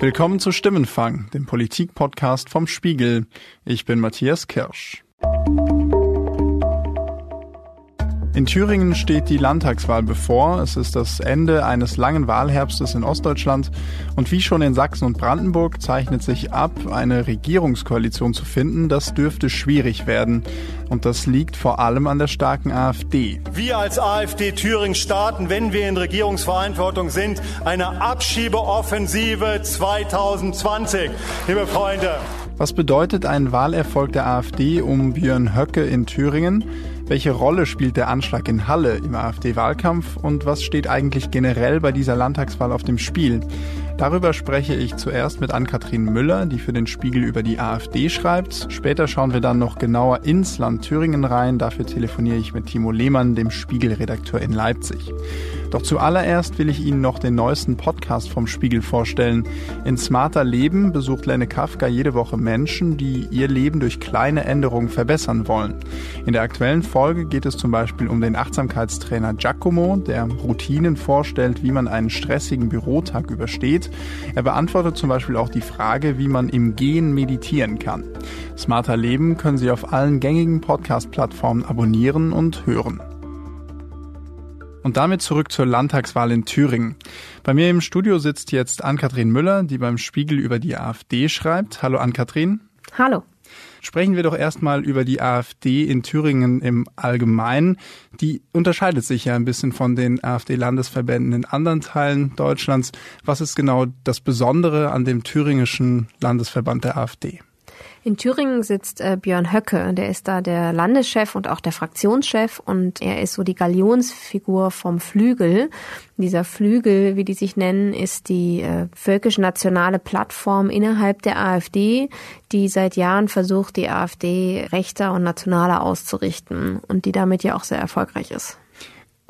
Willkommen zu Stimmenfang, dem Politik-Podcast vom Spiegel. Ich bin Matthias Kirsch. In Thüringen steht die Landtagswahl bevor. Es ist das Ende eines langen Wahlherbstes in Ostdeutschland. Und wie schon in Sachsen und Brandenburg zeichnet sich ab, eine Regierungskoalition zu finden. Das dürfte schwierig werden. Und das liegt vor allem an der starken AfD. Wir als AfD Thüringen starten, wenn wir in Regierungsverantwortung sind, eine Abschiebeoffensive 2020. Liebe Freunde. Was bedeutet ein Wahlerfolg der AfD um Björn Höcke in Thüringen? Welche Rolle spielt der Anschlag in Halle im AfD-Wahlkampf und was steht eigentlich generell bei dieser Landtagswahl auf dem Spiel? Darüber spreche ich zuerst mit Ann-Kathrin Müller, die für den Spiegel über die AfD schreibt. Später schauen wir dann noch genauer ins Land Thüringen rein. Dafür telefoniere ich mit Timo Lehmann, dem Spiegelredakteur in Leipzig. Doch zuallererst will ich Ihnen noch den neuesten Podcast vom Spiegel vorstellen. In Smarter Leben besucht Lenne Kafka jede Woche Menschen, die ihr Leben durch kleine Änderungen verbessern wollen. In der aktuellen Folge geht es zum Beispiel um den Achtsamkeitstrainer Giacomo, der Routinen vorstellt, wie man einen stressigen Bürotag übersteht. Er beantwortet zum Beispiel auch die Frage, wie man im Gehen meditieren kann. Smarter Leben können Sie auf allen gängigen Podcast-Plattformen abonnieren und hören. Und damit zurück zur Landtagswahl in Thüringen. Bei mir im Studio sitzt jetzt Ann-Kathrin Müller, die beim Spiegel über die AfD schreibt. Hallo Ann-Kathrin. Hallo. Sprechen wir doch erstmal über die AfD in Thüringen im Allgemeinen. Die unterscheidet sich ja ein bisschen von den AfD-Landesverbänden in anderen Teilen Deutschlands. Was ist genau das Besondere an dem thüringischen Landesverband der AfD? In Thüringen sitzt äh, Björn Höcke, der ist da der Landeschef und auch der Fraktionschef und er ist so die Galionsfigur vom Flügel. Dieser Flügel, wie die sich nennen, ist die äh, völkisch-nationale Plattform innerhalb der AfD, die seit Jahren versucht, die AfD rechter und nationaler auszurichten und die damit ja auch sehr erfolgreich ist.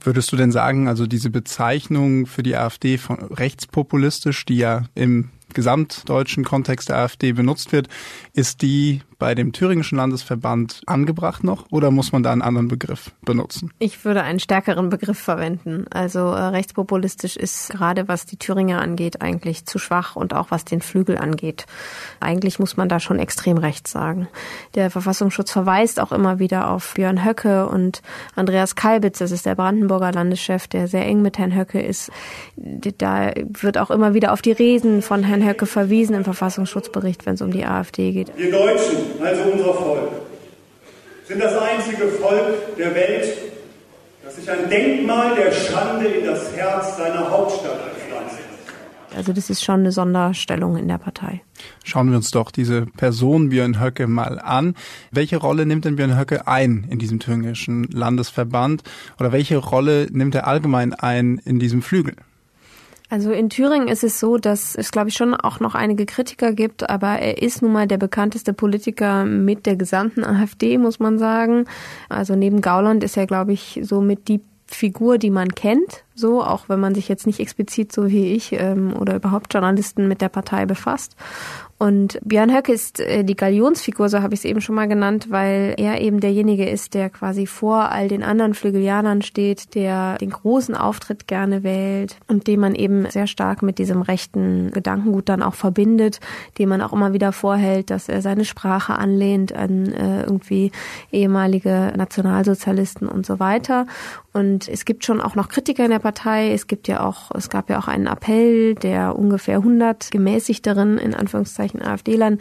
Würdest du denn sagen, also diese Bezeichnung für die AfD von rechtspopulistisch, die ja im gesamtdeutschen Kontext der AfD benutzt wird, ist die bei dem thüringischen Landesverband angebracht noch oder muss man da einen anderen Begriff benutzen? Ich würde einen stärkeren Begriff verwenden. Also äh, rechtspopulistisch ist gerade was die Thüringer angeht eigentlich zu schwach und auch was den Flügel angeht. Eigentlich muss man da schon extrem rechts sagen. Der Verfassungsschutz verweist auch immer wieder auf Björn Höcke und Andreas Kalbitz, das ist der Brandenburger Landeschef, der sehr eng mit Herrn Höcke ist. Da wird auch immer wieder auf die Reden von Herrn Höcke verwiesen im Verfassungsschutzbericht, wenn es um die AfD geht. Wir Deutschen also unser Volk, sind das einzige Volk der Welt, das sich ein Denkmal der Schande in das Herz seiner Hauptstadt pflanzt. Also das ist schon eine Sonderstellung in der Partei. Schauen wir uns doch diese Person Björn Höcke mal an. Welche Rolle nimmt denn Björn Höcke ein in diesem thüringischen Landesverband oder welche Rolle nimmt er allgemein ein in diesem Flügel? Also in Thüringen ist es so, dass es, glaube ich, schon auch noch einige Kritiker gibt, aber er ist nun mal der bekannteste Politiker mit der gesamten AfD, muss man sagen. Also neben Gauland ist er, glaube ich, so mit die Figur, die man kennt, so, auch wenn man sich jetzt nicht explizit so wie ich ähm, oder überhaupt Journalisten mit der Partei befasst. Und Björn Höcke ist äh, die Galionsfigur, so habe ich es eben schon mal genannt, weil er eben derjenige ist, der quasi vor all den anderen Flügelianern steht, der den großen Auftritt gerne wählt und den man eben sehr stark mit diesem rechten Gedankengut dann auch verbindet, dem man auch immer wieder vorhält, dass er seine Sprache anlehnt an äh, irgendwie ehemalige Nationalsozialisten und so weiter. Und es gibt schon auch noch Kritiker in der Partei. Es gibt ja auch, es gab ja auch einen Appell der ungefähr 100 gemäßigteren, in Anführungszeichen, AfD-Lern,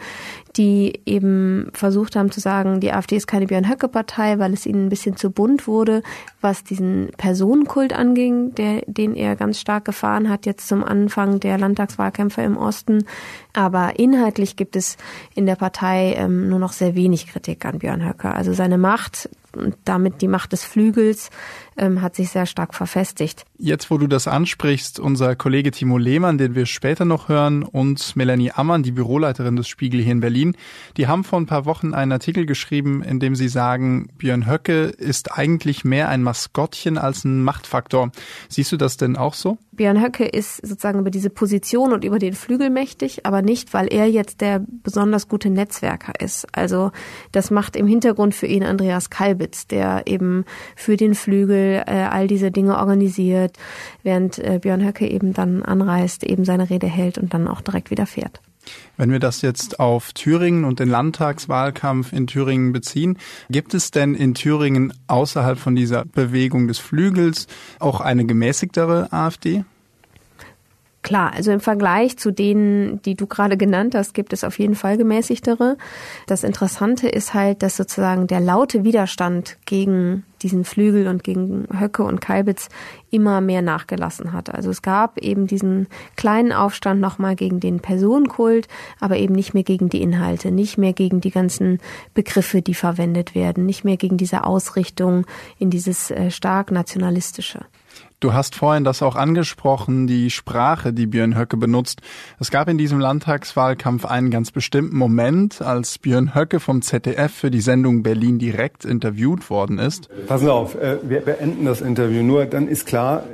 die eben versucht haben zu sagen, die AfD ist keine Björn-Höcke-Partei, weil es ihnen ein bisschen zu bunt wurde, was diesen Personenkult anging, der, den er ganz stark gefahren hat, jetzt zum Anfang der Landtagswahlkämpfe im Osten. Aber inhaltlich gibt es in der Partei ähm, nur noch sehr wenig Kritik an Björn Höcke. Also seine Macht und damit die Macht des Flügels ähm, hat sich sehr stark verfestigt. Jetzt, wo du das ansprichst, unser Kollege Timo Lehmann, den wir später noch hören, und Melanie Ammann, die Büroleiterin des Spiegel hier in Berlin, die haben vor ein paar Wochen einen Artikel geschrieben, in dem sie sagen, Björn Höcke ist eigentlich mehr ein Maskottchen als ein Machtfaktor. Siehst du das denn auch so? Björn Höcke ist sozusagen über diese Position und über den Flügel mächtig, aber nicht, weil er jetzt der besonders gute Netzwerker ist. Also das macht im Hintergrund für ihn Andreas Kalbitz, der eben für den Flügel Äh, all diese Dinge organisiert, während äh, Björn Höcke eben dann anreist, eben seine Rede hält und dann auch direkt wieder fährt. Wenn wir das jetzt auf Thüringen und den Landtagswahlkampf in Thüringen beziehen, gibt es denn in Thüringen außerhalb von dieser Bewegung des Flügels auch eine gemäßigtere AfD? Klar, also im Vergleich zu denen, die du gerade genannt hast, gibt es auf jeden Fall gemäßigtere. Das Interessante ist halt, dass sozusagen der laute Widerstand gegen diesen Flügel und gegen Höcke und Kalbitz immer mehr nachgelassen hat. Also es gab eben diesen kleinen Aufstand nochmal gegen den Personenkult, aber eben nicht mehr gegen die Inhalte, nicht mehr gegen die ganzen Begriffe, die verwendet werden, nicht mehr gegen diese Ausrichtung in dieses äh, stark nationalistische. Du hast vorhin das auch angesprochen, die Sprache, die Björn Höcke benutzt. Es gab in diesem Landtagswahlkampf einen ganz bestimmten Moment, als Björn Höcke vom ZDF für die Sendung Berlin direkt interviewt worden ist. Passen auf, äh, wir beenden das Interview. Nur dann ist klar,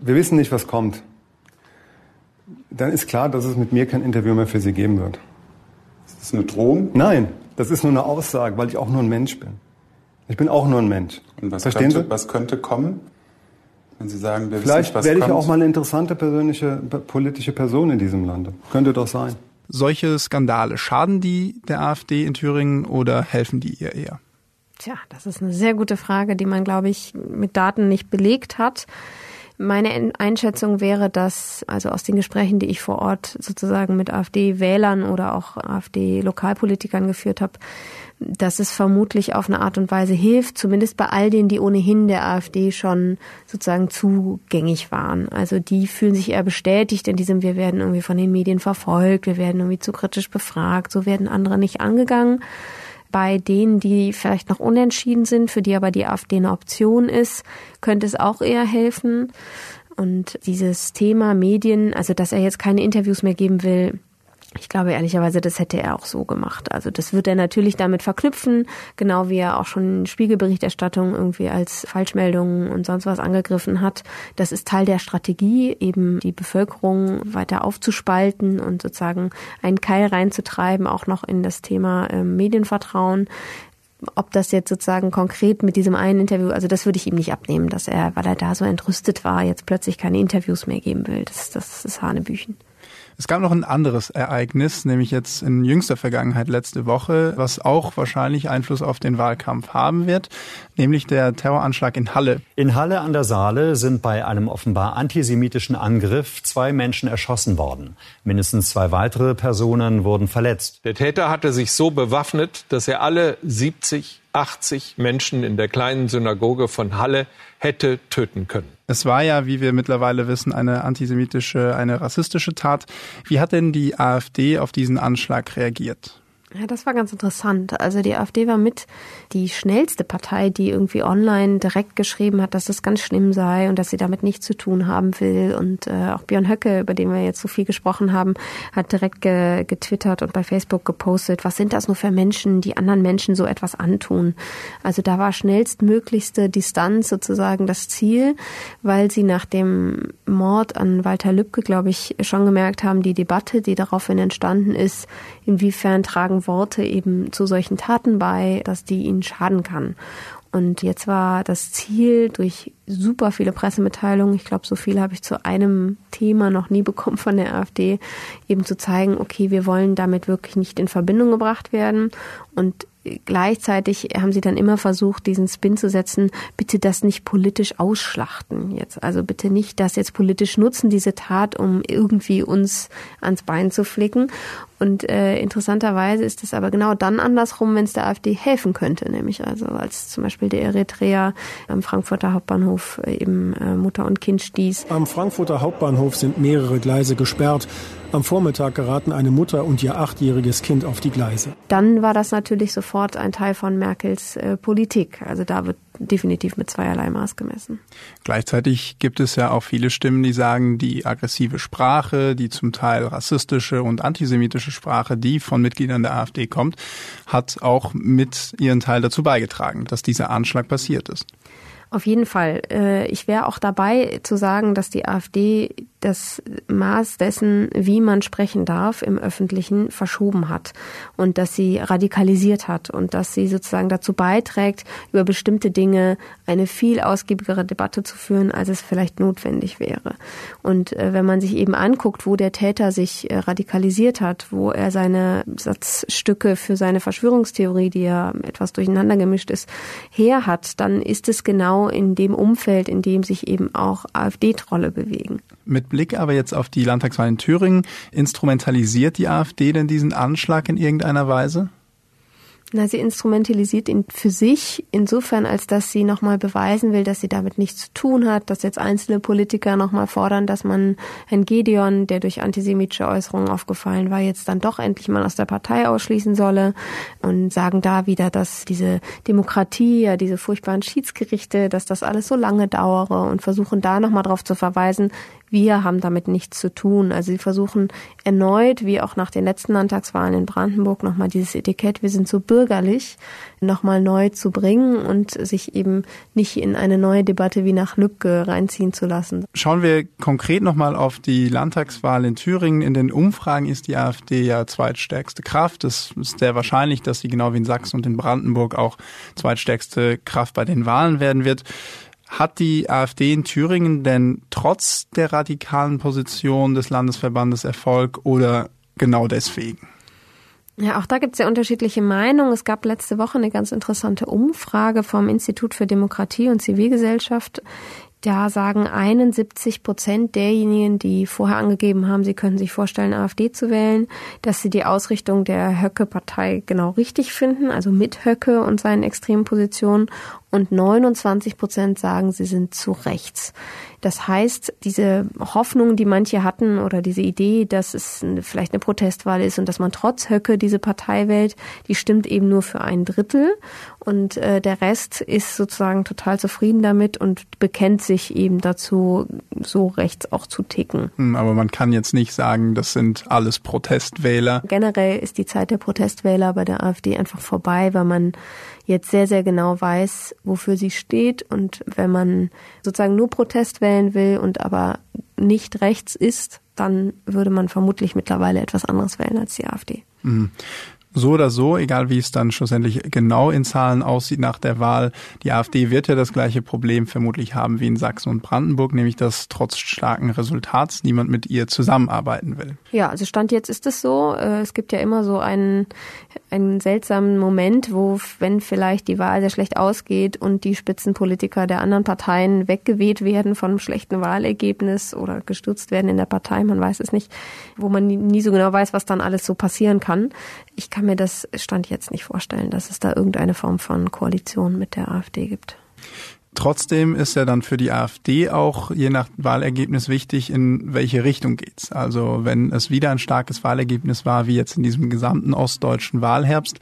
wir wissen nicht, was kommt. Dann ist klar, dass es mit mir kein Interview mehr für Sie geben wird. Ist das eine Drohung? Nein, das ist nur eine Aussage, weil ich auch nur ein Mensch bin. Ich bin auch nur ein Mensch. Und was, Verstehen könnte, Sie? was könnte kommen? Wenn Sie sagen, wir Vielleicht wissen, werde ich auch mal eine interessante persönliche, politische Person in diesem Lande. Könnte doch sein. Solche Skandale, schaden die der AfD in Thüringen oder helfen die ihr eher? Tja, das ist eine sehr gute Frage, die man, glaube ich, mit Daten nicht belegt hat. Meine Einschätzung wäre, dass also aus den Gesprächen, die ich vor Ort sozusagen mit AfD-Wählern oder auch AfD-Lokalpolitikern geführt habe, dass es vermutlich auf eine Art und Weise hilft, zumindest bei all denen, die ohnehin der AfD schon sozusagen zugängig waren. Also die fühlen sich eher bestätigt in diesem, wir werden irgendwie von den Medien verfolgt, wir werden irgendwie zu kritisch befragt, so werden andere nicht angegangen. Bei denen, die vielleicht noch unentschieden sind, für die aber die AfD eine Option ist, könnte es auch eher helfen. Und dieses Thema Medien, also dass er jetzt keine Interviews mehr geben will, ich glaube ehrlicherweise, das hätte er auch so gemacht. Also das wird er natürlich damit verknüpfen, genau wie er auch schon Spiegelberichterstattung irgendwie als Falschmeldungen und sonst was angegriffen hat. Das ist Teil der Strategie, eben die Bevölkerung weiter aufzuspalten und sozusagen einen Keil reinzutreiben, auch noch in das Thema äh, Medienvertrauen ob das jetzt sozusagen konkret mit diesem einen Interview, also das würde ich ihm nicht abnehmen, dass er, weil er da so entrüstet war, jetzt plötzlich keine Interviews mehr geben will. Das, das ist Hanebüchen. Es gab noch ein anderes Ereignis, nämlich jetzt in jüngster Vergangenheit letzte Woche, was auch wahrscheinlich Einfluss auf den Wahlkampf haben wird, nämlich der Terroranschlag in Halle. In Halle an der Saale sind bei einem offenbar antisemitischen Angriff zwei Menschen erschossen worden. Mindestens zwei weitere Personen wurden verletzt. Der Täter hatte sich so bewaffnet, dass er alle 70, 80 Menschen in der kleinen Synagoge von Halle hätte töten können. Es war ja, wie wir mittlerweile wissen, eine antisemitische, eine rassistische Tat. Wie hat denn die AfD auf diesen Anschlag reagiert? Ja, das war ganz interessant. Also die AfD war mit die schnellste Partei, die irgendwie online direkt geschrieben hat, dass das ganz schlimm sei und dass sie damit nichts zu tun haben will. Und äh, auch Björn Höcke, über den wir jetzt so viel gesprochen haben, hat direkt ge getwittert und bei Facebook gepostet, was sind das nur für Menschen, die anderen Menschen so etwas antun. Also da war schnellstmöglichste Distanz sozusagen das Ziel, weil sie nach dem Mord an Walter Lübcke, glaube ich, schon gemerkt haben, die Debatte, die daraufhin entstanden ist, inwiefern tragen Worte eben zu solchen Taten bei, dass die ihnen schaden kann. Und jetzt war das Ziel durch super viele Pressemitteilungen, ich glaube, so viel habe ich zu einem Thema noch nie bekommen von der AfD, eben zu zeigen, okay, wir wollen damit wirklich nicht in Verbindung gebracht werden. Und gleichzeitig haben sie dann immer versucht, diesen Spin zu setzen, bitte das nicht politisch ausschlachten jetzt. Also bitte nicht das jetzt politisch nutzen, diese Tat, um irgendwie uns ans Bein zu flicken. Und äh, interessanterweise ist es aber genau dann andersrum, wenn es der AfD helfen könnte, nämlich also als zum Beispiel der Eritreer am Frankfurter Hauptbahnhof eben äh, Mutter und Kind stieß. Am Frankfurter Hauptbahnhof sind mehrere Gleise gesperrt. Am Vormittag geraten eine Mutter und ihr achtjähriges Kind auf die Gleise. Dann war das natürlich sofort ein Teil von Merkels äh, Politik. Also da wird definitiv mit zweierlei Maß gemessen. Gleichzeitig gibt es ja auch viele Stimmen, die sagen, die aggressive Sprache, die zum Teil rassistische und antisemitische Sprache, die von Mitgliedern der AfD kommt, hat auch mit ihren Teil dazu beigetragen, dass dieser Anschlag passiert ist. Auf jeden Fall. Äh, ich wäre auch dabei zu sagen, dass die AfD das Maß dessen, wie man sprechen darf im Öffentlichen, verschoben hat und dass sie radikalisiert hat und dass sie sozusagen dazu beiträgt, über bestimmte Dinge eine viel ausgiebigere Debatte zu führen, als es vielleicht notwendig wäre. Und äh, wenn man sich eben anguckt, wo der Täter sich äh, radikalisiert hat, wo er seine Satzstücke für seine Verschwörungstheorie, die ja etwas durcheinander gemischt ist, her hat, dann ist es genau in dem Umfeld, in dem sich eben auch AfD-Trolle bewegen. Mit Blick aber jetzt auf die Landtagswahl in Thüringen, instrumentalisiert die AfD denn diesen Anschlag in irgendeiner Weise? Na, sie instrumentalisiert ihn für sich insofern, als dass sie nochmal beweisen will, dass sie damit nichts zu tun hat, dass jetzt einzelne Politiker nochmal fordern, dass man Herrn Gedeon, der durch antisemitische Äußerungen aufgefallen war, jetzt dann doch endlich mal aus der Partei ausschließen solle und sagen da wieder, dass diese Demokratie, ja diese furchtbaren Schiedsgerichte, dass das alles so lange dauere und versuchen da nochmal drauf zu verweisen, wir haben damit nichts zu tun. Also sie versuchen erneut, wie auch nach den letzten Landtagswahlen in Brandenburg, nochmal dieses Etikett, wir sind so bürgerlich, nochmal neu zu bringen und sich eben nicht in eine neue Debatte wie nach Lübcke reinziehen zu lassen. Schauen wir konkret nochmal auf die Landtagswahl in Thüringen. In den Umfragen ist die AfD ja zweitstärkste Kraft. Es ist sehr wahrscheinlich, dass sie genau wie in Sachsen und in Brandenburg auch zweitstärkste Kraft bei den Wahlen werden wird. Hat die AfD in Thüringen denn trotz der radikalen Position des Landesverbandes Erfolg oder genau deswegen? Ja, auch da gibt es ja unterschiedliche Meinungen. Es gab letzte Woche eine ganz interessante Umfrage vom Institut für Demokratie und Zivilgesellschaft. Da sagen 71 Prozent derjenigen, die vorher angegeben haben, sie könnten sich vorstellen, AfD zu wählen, dass sie die Ausrichtung der Höcke-Partei genau richtig finden, also mit Höcke und seinen extremen Positionen und 29 Prozent sagen, sie sind zu rechts. Das heißt, diese Hoffnung, die manche hatten oder diese Idee, dass es vielleicht eine Protestwahl ist und dass man trotz Höcke diese Partei wählt, die stimmt eben nur für ein Drittel und äh, der Rest ist sozusagen total zufrieden damit und bekennt sich eben dazu, so rechts auch zu ticken. Hm, aber man kann jetzt nicht sagen, das sind alles Protestwähler. Generell ist die Zeit der Protestwähler bei der AfD einfach vorbei, weil man jetzt sehr, sehr genau weiß, wofür sie steht. Und wenn man sozusagen nur Protest wählen will und aber nicht rechts ist, dann würde man vermutlich mittlerweile etwas anderes wählen als die AfD. Mhm so oder so, egal wie es dann schlussendlich genau in Zahlen aussieht nach der Wahl, die AfD wird ja das gleiche Problem vermutlich haben wie in Sachsen und Brandenburg, nämlich dass trotz starken Resultats niemand mit ihr zusammenarbeiten will. Ja, also Stand jetzt ist es so. Äh, es gibt ja immer so einen, einen seltsamen Moment, wo, wenn vielleicht die Wahl sehr schlecht ausgeht und die Spitzenpolitiker der anderen Parteien weggeweht werden von einem schlechten Wahlergebnis oder gestürzt werden in der Partei, man weiß es nicht, wo man nie so genau weiß, was dann alles so passieren kann. Ich kann mir das Stand jetzt nicht vorstellen, dass es da irgendeine Form von Koalition mit der AfD gibt. Trotzdem ist ja dann für die AfD auch je nach Wahlergebnis wichtig, in welche Richtung geht's. Also wenn es wieder ein starkes Wahlergebnis war, wie jetzt in diesem gesamten ostdeutschen Wahlherbst,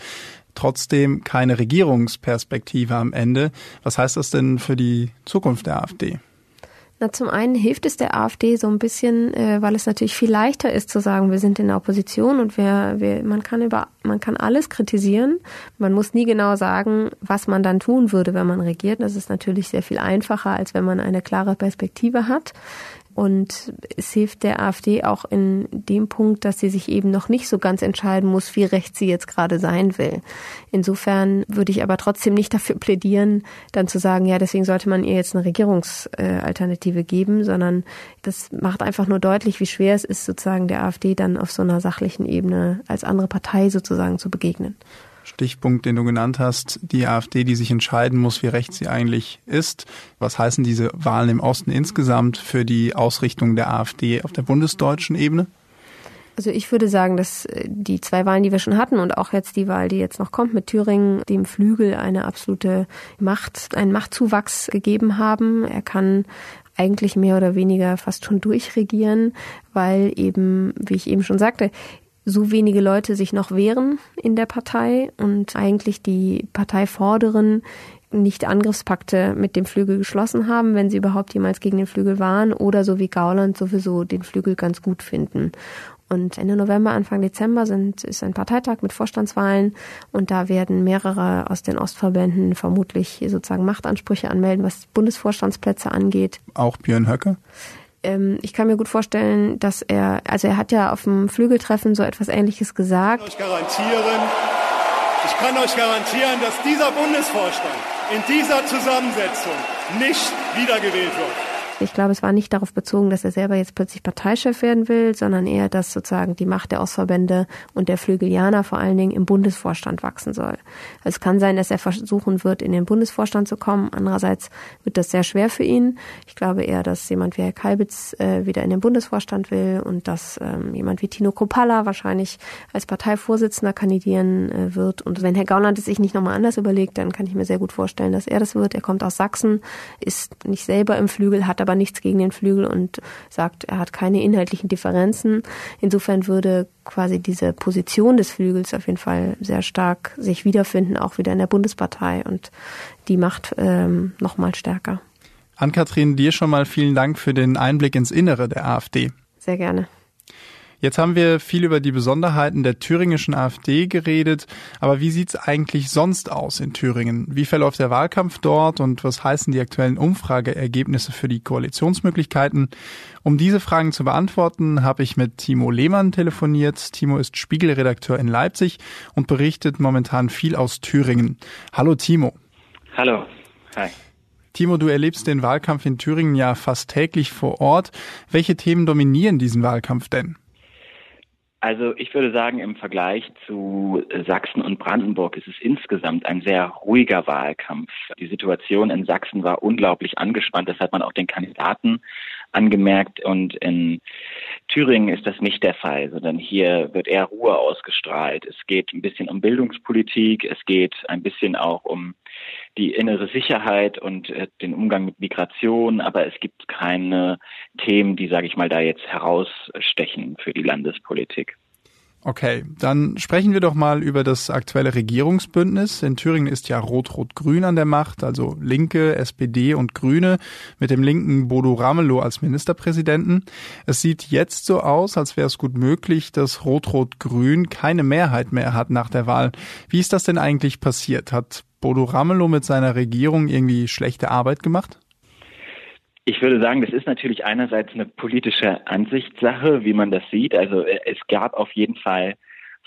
trotzdem keine Regierungsperspektive am Ende. Was heißt das denn für die Zukunft der AfD? Na, zum einen hilft es der AfD so ein bisschen, äh, weil es natürlich viel leichter ist zu sagen, wir sind in der Opposition und wir, wir, man kann über, man kann alles kritisieren. Man muss nie genau sagen, was man dann tun würde, wenn man regiert. Das ist natürlich sehr viel einfacher, als wenn man eine klare Perspektive hat. Und es hilft der AfD auch in dem Punkt, dass sie sich eben noch nicht so ganz entscheiden muss, wie rechts sie jetzt gerade sein will. Insofern würde ich aber trotzdem nicht dafür plädieren, dann zu sagen, ja, deswegen sollte man ihr jetzt eine Regierungsalternative geben, sondern das macht einfach nur deutlich, wie schwer es ist, sozusagen der AfD dann auf so einer sachlichen Ebene als andere Partei sozusagen zu begegnen. Stichpunkt, den du genannt hast, die AfD, die sich entscheiden muss, wie rechts sie eigentlich ist. Was heißen diese Wahlen im Osten insgesamt für die Ausrichtung der AfD auf der bundesdeutschen Ebene? Also ich würde sagen, dass äh, die zwei Wahlen, die wir schon hatten und auch jetzt die Wahl, die jetzt noch kommt mit Thüringen, dem Flügel eine absolute Macht, einen Machtzuwachs gegeben haben. Er kann eigentlich mehr oder weniger fast schon durchregieren, weil eben, wie ich eben schon sagte, so wenige Leute sich noch wehren in der Partei und eigentlich die Parteivorderen nicht Angriffspakte mit dem Flügel geschlossen haben, wenn sie überhaupt jemals gegen den Flügel waren oder so wie Gauland sowieso den Flügel ganz gut finden. Und Ende November, Anfang Dezember sind, ist ein Parteitag mit Vorstandswahlen und da werden mehrere aus den Ostverbänden vermutlich sozusagen Machtansprüche anmelden, was Bundesvorstandsplätze angeht. Auch Björn Höcke? Ähm, ich kann mir gut vorstellen, dass er, also er hat ja auf dem Flügeltreffen so etwas Ähnliches gesagt. Ich kann euch garantieren, ich kann euch garantieren, dass dieser Bundesvorstand in dieser Zusammensetzung nicht wiedergewählt wird. Ich glaube, es war nicht darauf bezogen, dass er selber jetzt plötzlich Parteichef werden will, sondern eher, dass sozusagen die Macht der Ostverbände und der Flügelianer vor allen Dingen im Bundesvorstand wachsen soll. Es kann sein, dass er versuchen wird, in den Bundesvorstand zu kommen. Andererseits wird das sehr schwer für ihn. Ich glaube eher, dass jemand wie Herr Kalbitz äh, wieder in den Bundesvorstand will und dass ähm, jemand wie Tino Kropalla wahrscheinlich als Parteivorsitzender kandidieren äh, wird. Und wenn Herr Gauland es sich nicht nochmal anders überlegt, dann kann ich mir sehr gut vorstellen, dass er das wird. Er kommt aus Sachsen, ist nicht selber im Flügel, hat aber aber nichts gegen den Flügel und sagt, er hat keine inhaltlichen Differenzen. Insofern würde quasi diese Position des Flügels auf jeden Fall sehr stark sich wiederfinden, auch wieder in der Bundespartei und die Macht ähm, noch mal stärker. Ann-Kathrin, dir schon mal vielen Dank für den Einblick ins Innere der AfD. Sehr gerne. Jetzt haben wir viel über die Besonderheiten der thüringischen AfD geredet, aber wie sieht's eigentlich sonst aus in Thüringen? Wie verläuft der Wahlkampf dort und was heißen die aktuellen Umfrageergebnisse für die Koalitionsmöglichkeiten? Um diese Fragen zu beantworten, habe ich mit Timo Lehmann telefoniert. Timo ist Spiegelredakteur in Leipzig und berichtet momentan viel aus Thüringen. Hallo Timo. Hallo. Hi. Timo, du erlebst den Wahlkampf in Thüringen ja fast täglich vor Ort. Welche Themen dominieren diesen Wahlkampf denn? Also ich würde sagen, im Vergleich zu Sachsen und Brandenburg ist es insgesamt ein sehr ruhiger Wahlkampf. Die Situation in Sachsen war unglaublich angespannt. Das hat man auch den Kandidaten angemerkt. Und in Thüringen ist das nicht der Fall, sondern hier wird eher Ruhe ausgestrahlt. Es geht ein bisschen um Bildungspolitik. Es geht ein bisschen auch um die innere Sicherheit und äh, den Umgang mit Migration, aber es gibt keine Themen, die, sage ich mal, da jetzt herausstechen für die Landespolitik. Okay, dann sprechen wir doch mal über das aktuelle Regierungsbündnis. In Thüringen ist ja Rot-Rot-Grün an der Macht, also Linke, SPD und Grüne mit dem linken Bodo Ramelow als Ministerpräsidenten. Es sieht jetzt so aus, als wäre es gut möglich, dass Rot-Rot-Grün keine Mehrheit mehr hat nach der Wahl. Wie ist das denn eigentlich passiert? Hat Bodo Ramelow mit seiner Regierung irgendwie schlechte Arbeit gemacht? Ich würde sagen, das ist natürlich einerseits eine politische Ansichtssache, wie man das sieht. Also äh, es gab auf jeden Fall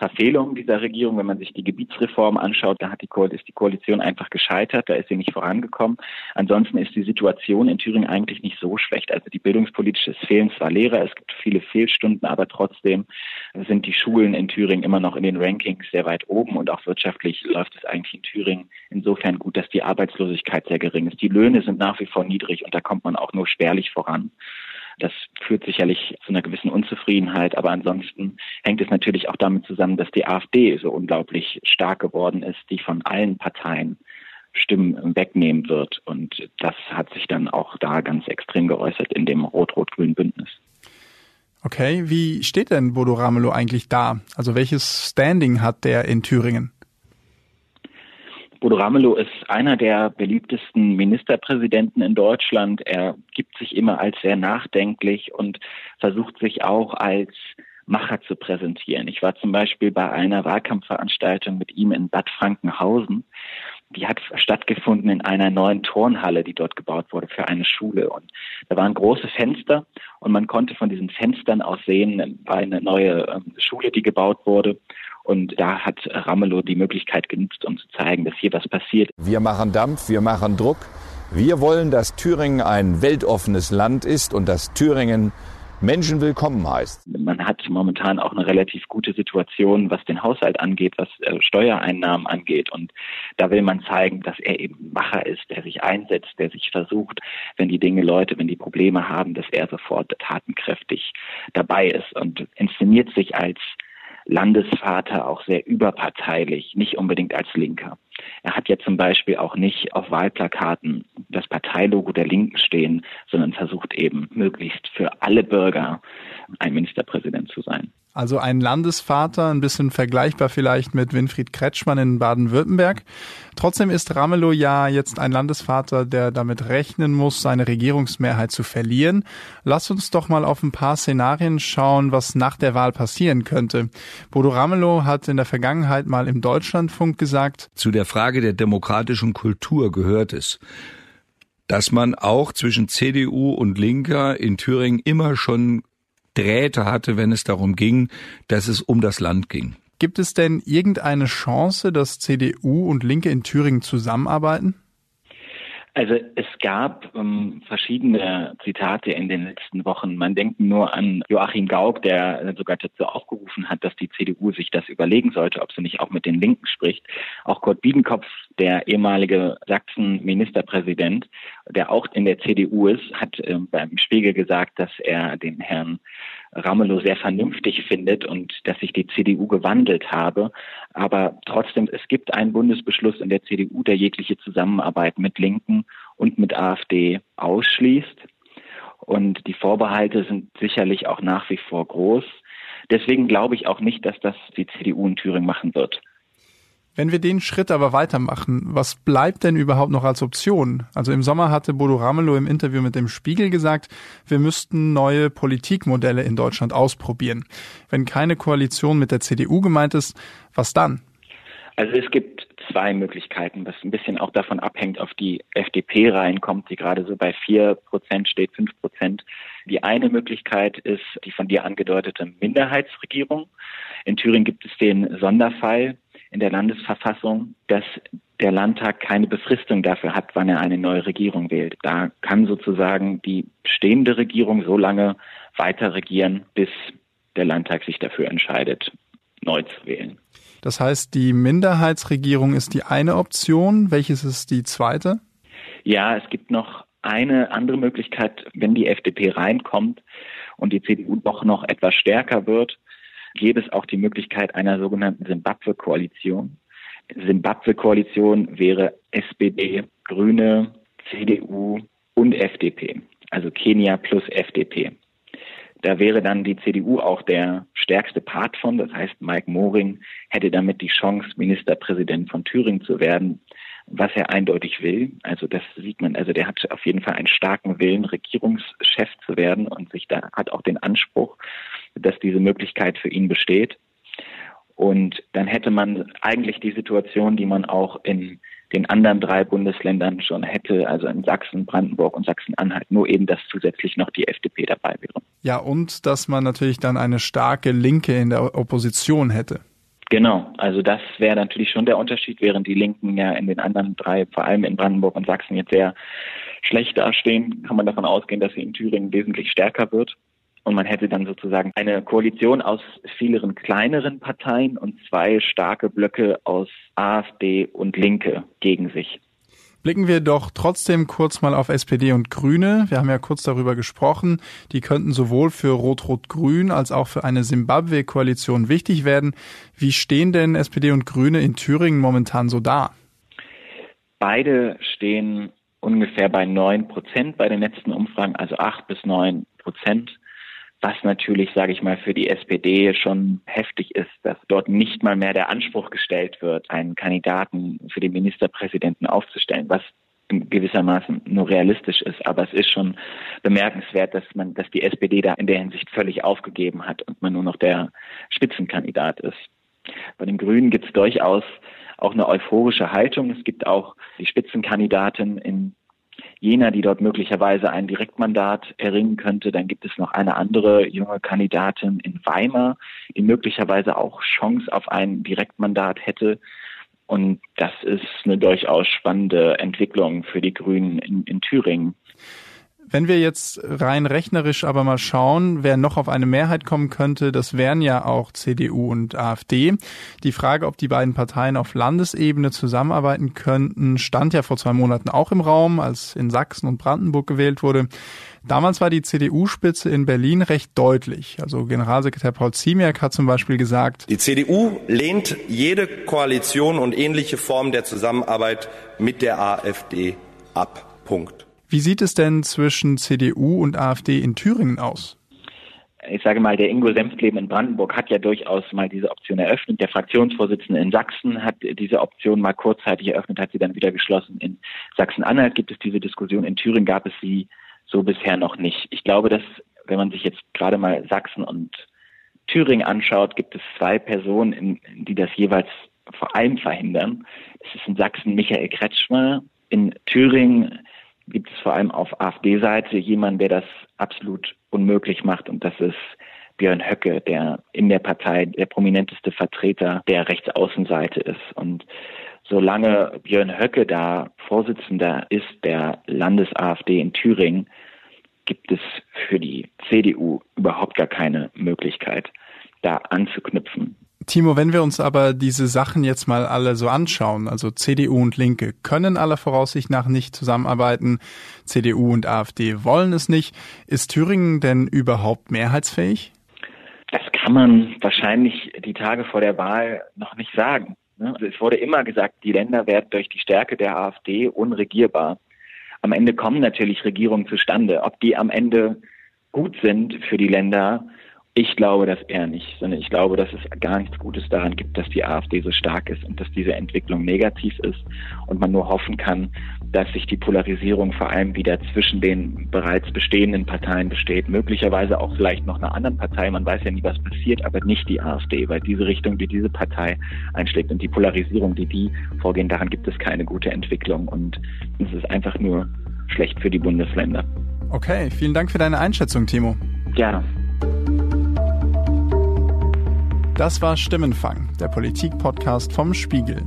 Verfehlungen dieser Regierung. Wenn man sich die Gebietsreform anschaut, da hat die, ist die Koalition einfach gescheitert, da ist sie nicht vorangekommen. Ansonsten ist die Situation in Thüringen eigentlich nicht so schlecht. Also die bildungspolitische, es fehlen zwar Lehrer, es gibt viele Fehlstunden, aber trotzdem sind die Schulen in Thüringen immer noch in den Rankings sehr weit oben und auch wirtschaftlich läuft es eigentlich in Thüringen insofern gut, dass die Arbeitslosigkeit sehr gering ist. Die Löhne sind nach wie vor niedrig und da kommt man auch nur spärlich voran. Das führt sicherlich zu einer gewissen Unzufriedenheit, aber ansonsten hängt es natürlich auch damit zusammen, dass die AfD so unglaublich stark geworden ist, die von allen Parteien Stimmen wegnehmen wird. Und das hat sich dann auch da ganz extrem geäußert in dem rot-rot-grünen Bündnis. Okay, wie steht denn Bodo Ramelow eigentlich da? Also welches Standing hat der in Thüringen? Bodo Ramelow ist einer der beliebtesten Ministerpräsidenten in Deutschland. Er gibt sich immer als sehr nachdenklich und versucht sich auch als Macher zu präsentieren. Ich war zum Beispiel bei einer Wahlkampfveranstaltung mit ihm in Bad Frankenhausen. Die hat stattgefunden in einer neuen Turnhalle, die dort gebaut wurde für eine Schule. Und da waren große Fenster und man konnte von diesen Fenstern aus sehen, war eine neue ähm, Schule, die gebaut wurde. Und da hat Ramelow die Möglichkeit genutzt, um zu zeigen, dass hier was passiert. Wir machen Dampf, wir machen Druck. Wir wollen, dass Thüringen ein weltoffenes Land ist und dass Thüringen Menschen willkommen heißt. Man hat momentan auch eine relativ gute Situation, was den Haushalt angeht, was äh, Steuereinnahmen angeht. Und da will man zeigen, dass er eben Macher ist, der sich einsetzt, der sich versucht, wenn die Dinge Leute, wenn die Probleme haben, dass er sofort tatenkräftig dabei ist und inszeniert sich als Landesvater auch sehr überparteilich, nicht unbedingt als Linker. Er hat ja zum Beispiel auch nicht auf Wahlplakaten das Parteilogo der Linken stehen, sondern versucht eben möglichst für alle Bürger ein Ministerpräsident zu sein. Also ein Landesvater, ein bisschen vergleichbar vielleicht mit Winfried Kretschmann in Baden-Württemberg. Trotzdem ist Ramelow ja jetzt ein Landesvater, der damit rechnen muss, seine Regierungsmehrheit zu verlieren. Lass uns doch mal auf ein paar Szenarien schauen, was nach der Wahl passieren könnte. Bodo Ramelow hat in der Vergangenheit mal im Deutschlandfunk gesagt, zu der Frage der demokratischen Kultur gehört es, dass man auch zwischen CDU und Linker in Thüringen immer schon Drähte hatte, wenn es darum ging, dass es um das Land ging. Gibt es denn irgendeine Chance, dass CDU und Linke in Thüringen zusammenarbeiten? Also es gab ähm, verschiedene Zitate in den letzten Wochen. Man denkt nur an Joachim Gauck, der sogar dazu aufgerufen hat, dass die CDU sich das überlegen sollte, ob sie nicht auch mit den Linken spricht. Auch Kurt Biedenkopf, der ehemalige Sachsen-Ministerpräsident, der auch in der CDU ist, hat äh, beim Spiegel gesagt, dass er den Herrn Ramelow sehr vernünftig findet und dass sich die CDU gewandelt habe. Aber trotzdem, es gibt einen Bundesbeschluss in der CDU, der jegliche Zusammenarbeit mit Linken und mit AfD ausschließt. Und die Vorbehalte sind sicherlich auch nach wie vor groß. Deswegen glaube ich auch nicht, dass das die CDU in Thüringen machen wird. Wenn wir den Schritt aber weitermachen, was bleibt denn überhaupt noch als Option? Also im Sommer hatte Bodo Ramelow im Interview mit dem Spiegel gesagt, wir müssten neue Politikmodelle in Deutschland ausprobieren. Wenn keine Koalition mit der CDU gemeint ist, was dann? Also es gibt zwei Möglichkeiten, was ein bisschen auch davon abhängt, auf die FDP reinkommt, die gerade so bei vier Prozent steht, fünf Prozent. Die eine Möglichkeit ist die von dir angedeutete Minderheitsregierung. In Thüringen gibt es den Sonderfall, in der Landesverfassung, dass der Landtag keine Befristung dafür hat, wann er eine neue Regierung wählt. Da kann sozusagen die bestehende Regierung so lange weiter regieren, bis der Landtag sich dafür entscheidet, neu zu wählen. Das heißt, die Minderheitsregierung ist die eine Option. Welches ist die zweite? Ja, es gibt noch eine andere Möglichkeit, wenn die FDP reinkommt und die CDU doch noch etwas stärker wird, gäbe es auch die Möglichkeit einer sogenannten Simbabwe-Koalition. Simbabwe-Koalition wäre SPD, Grüne, CDU und FDP, also Kenia plus FDP. Da wäre dann die CDU auch der stärkste Part von. Das heißt, Mike Moring hätte damit die Chance, Ministerpräsident von Thüringen zu werden, was er eindeutig will. Also das sieht man. Also der hat auf jeden Fall einen starken Willen, Regierungschef zu werden und sich da hat auch den Anspruch dass diese Möglichkeit für ihn besteht. Und dann hätte man eigentlich die Situation, die man auch in den anderen drei Bundesländern schon hätte, also in Sachsen, Brandenburg und Sachsen-Anhalt, nur eben, dass zusätzlich noch die FDP dabei wäre. Ja, und dass man natürlich dann eine starke Linke in der Opposition hätte. Genau, also das wäre natürlich schon der Unterschied, während die Linken ja in den anderen drei, vor allem in Brandenburg und Sachsen, jetzt sehr schlecht dastehen, kann man davon ausgehen, dass sie in Thüringen wesentlich stärker wird. Und man hätte dann sozusagen eine Koalition aus vielen kleineren Parteien und zwei starke Blöcke aus AfD und Linke gegen sich. Blicken wir doch trotzdem kurz mal auf SPD und Grüne. Wir haben ja kurz darüber gesprochen. Die könnten sowohl für Rot-Rot-Grün als auch für eine Simbabwe-Koalition wichtig werden. Wie stehen denn SPD und Grüne in Thüringen momentan so da? Beide stehen ungefähr bei neun Prozent bei den letzten Umfragen, also acht bis neun Prozent was natürlich, sage ich mal, für die SPD schon heftig ist, dass dort nicht mal mehr der Anspruch gestellt wird, einen Kandidaten für den Ministerpräsidenten aufzustellen, was gewissermaßen nur realistisch ist. Aber es ist schon bemerkenswert, dass man, dass die SPD da in der Hinsicht völlig aufgegeben hat und man nur noch der Spitzenkandidat ist. Bei den Grünen gibt es durchaus auch eine euphorische Haltung. Es gibt auch die Spitzenkandidatin in Jena, die dort möglicherweise ein Direktmandat erringen könnte. Dann gibt es noch eine andere junge Kandidatin in Weimar, die möglicherweise auch Chance auf ein Direktmandat hätte. Und das ist eine durchaus spannende Entwicklung für die Grünen in, in Thüringen. Wenn wir jetzt rein rechnerisch aber mal schauen, wer noch auf eine Mehrheit kommen könnte, das wären ja auch CDU und AfD. Die Frage, ob die beiden Parteien auf Landesebene zusammenarbeiten könnten, stand ja vor zwei Monaten auch im Raum, als in Sachsen und Brandenburg gewählt wurde. Damals war die CDU-Spitze in Berlin recht deutlich. Also Generalsekretär Paul Ziemiak hat zum Beispiel gesagt, die CDU lehnt jede Koalition und ähnliche Formen der Zusammenarbeit mit der AfD ab. Punkt. Wie sieht es denn zwischen CDU und AfD in Thüringen aus? ich sage mal, der Ingo Senftleben in Brandenburg hat ja durchaus mal diese Option eröffnet. Der Fraktionsvorsitzende in Sachsen hat diese Option mal kurzzeitig eröffnet, hat sie dann wieder geschlossen. In Sachsen-Anhalt gibt es diese Diskussion. In Thüringen gab es sie so bisher noch nicht. Ich glaube, dass, wenn man sich jetzt gerade mal Sachsen und Thüringen anschaut, gibt es zwei Personen, die das jeweils vor allem verhindern. Es ist in Sachsen Michael Kretschmer, in Thüringen gibt es vor allem auf AfD-Seite jemanden, der das absolut unmöglich macht und das ist Björn Höcke, der in der Partei der prominenteste Vertreter der Rechtsaußenseite ist. Und solange Björn Höcke da Vorsitzender ist der Landes-AfD in Thüringen, gibt es für die CDU überhaupt gar keine Möglichkeit, da anzuknüpfen. Timo, wenn wir uns aber diese Sachen jetzt mal alle so anschauen, also CDU und Linke können aller Voraussicht nach nicht zusammenarbeiten, CDU und AfD wollen es nicht. Ist Thüringen denn überhaupt mehrheitsfähig? Das kann man wahrscheinlich die Tage vor der Wahl noch nicht sagen. Ne? Also es wurde immer gesagt, die Länder werden durch die Stärke der AfD unregierbar. Am Ende kommen natürlich Regierungen zustande. Ob die am Ende gut sind für die Länder, ich glaube das eher nicht, sondern ich glaube, dass es gar nichts Gutes daran gibt, dass die AfD so stark ist und dass diese Entwicklung negativ ist und man nur hoffen kann, dass sich die Polarisierung vor allem wieder zwischen den bereits bestehenden Parteien besteht, möglicherweise auch vielleicht noch einer anderen Partei, man weiß ja nie, was passiert, aber nicht die AfD, weil diese Richtung, die diese Partei einschlägt und die Polarisierung, die die vorgehen, daran gibt es keine gute Entwicklung und es ist einfach nur schlecht für die Bundesländer. Okay, vielen Dank für deine Einschätzung, Timo. Gerne. Das war Stimmenfang, der Politik-Podcast vom Spiegel.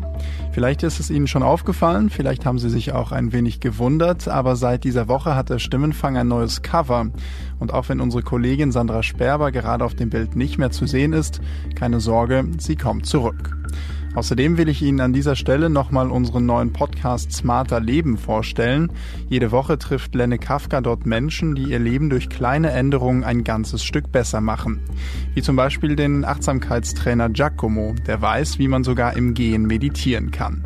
Vielleicht ist es Ihnen schon aufgefallen, vielleicht haben Sie sich auch ein wenig gewundert, aber seit dieser Woche hat der Stimmenfang ein neues Cover. Und auch wenn unsere Kollegin Sandra Sperber gerade auf dem Bild nicht mehr zu sehen ist, keine Sorge, sie kommt zurück. Außerdem will ich Ihnen an dieser Stelle nochmal unseren neuen Podcast Smarter Leben vorstellen. Jede Woche trifft Lenne Kafka dort Menschen, die ihr Leben durch kleine Änderungen ein ganzes Stück besser machen. Wie zum Beispiel den Achtsamkeitstrainer Giacomo, der weiß, wie man sogar im Gehen meditieren kann.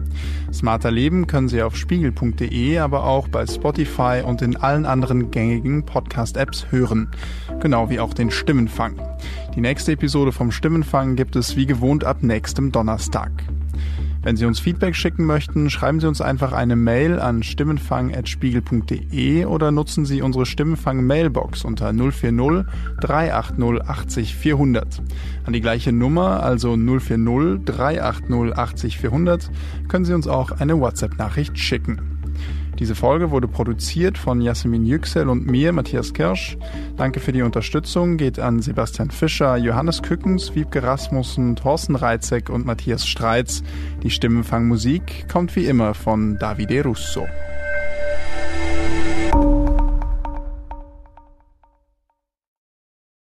Smarter Leben können Sie auf spiegel.de, aber auch bei Spotify und in allen anderen gängigen Podcast-Apps hören. Genau wie auch den Stimmenfang. Die nächste Episode vom Stimmenfang gibt es wie gewohnt ab nächstem Donnerstag. Wenn Sie uns Feedback schicken möchten, schreiben Sie uns einfach eine Mail an stimmenfang.spiegel.de oder nutzen Sie unsere Stimmenfang-Mailbox unter 040 380 80 400. An die gleiche Nummer, also 040 380 80 400, können Sie uns auch eine WhatsApp-Nachricht schicken. Diese Folge wurde produziert von Jasmin Yüksel und mir, Matthias Kirsch. Danke für die Unterstützung geht an Sebastian Fischer, Johannes Kückens, Wiebke Rasmussen, Thorsten Reitzek und Matthias Streitz. Die Stimmenfangmusik kommt wie immer von Davide Russo.